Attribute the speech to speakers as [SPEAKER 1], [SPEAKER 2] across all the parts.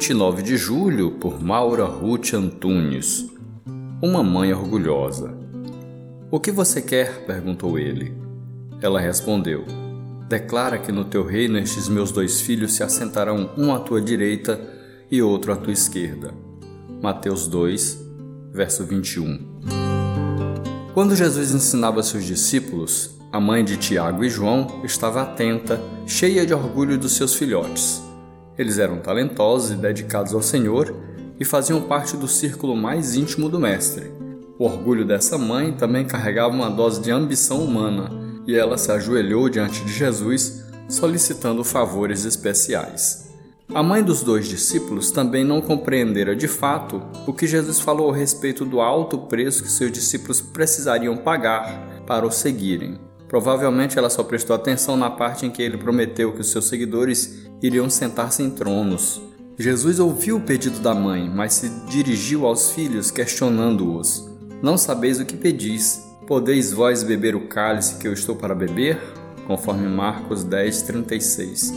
[SPEAKER 1] 29 de julho, por Maura Ruth Antunes. Uma mãe orgulhosa. O que você quer? perguntou ele. Ela respondeu: Declara que no teu reino estes meus dois filhos se assentarão um à tua direita e outro à tua esquerda. Mateus 2, verso 21. Quando Jesus ensinava seus discípulos, a mãe de Tiago e João estava atenta, cheia de orgulho dos seus filhotes. Eles eram talentosos e dedicados ao Senhor e faziam parte do círculo mais íntimo do Mestre. O orgulho dessa mãe também carregava uma dose de ambição humana e ela se ajoelhou diante de Jesus, solicitando favores especiais. A mãe dos dois discípulos também não compreendera de fato o que Jesus falou a respeito do alto preço que seus discípulos precisariam pagar para o seguirem. Provavelmente ela só prestou atenção na parte em que ele prometeu que os seus seguidores iriam sentar-se em tronos. Jesus ouviu o pedido da mãe, mas se dirigiu aos filhos questionando-os: Não sabeis o que pedis? Podeis vós beber o cálice que eu estou para beber? Conforme Marcos 10, 36.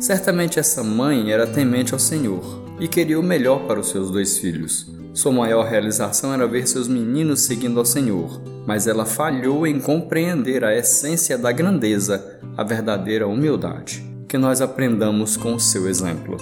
[SPEAKER 1] Certamente essa mãe era temente ao Senhor e queria o melhor para os seus dois filhos. Sua maior realização era ver seus meninos seguindo ao Senhor, mas ela falhou em compreender a essência da grandeza, a verdadeira humildade. Que nós aprendamos com o seu exemplo.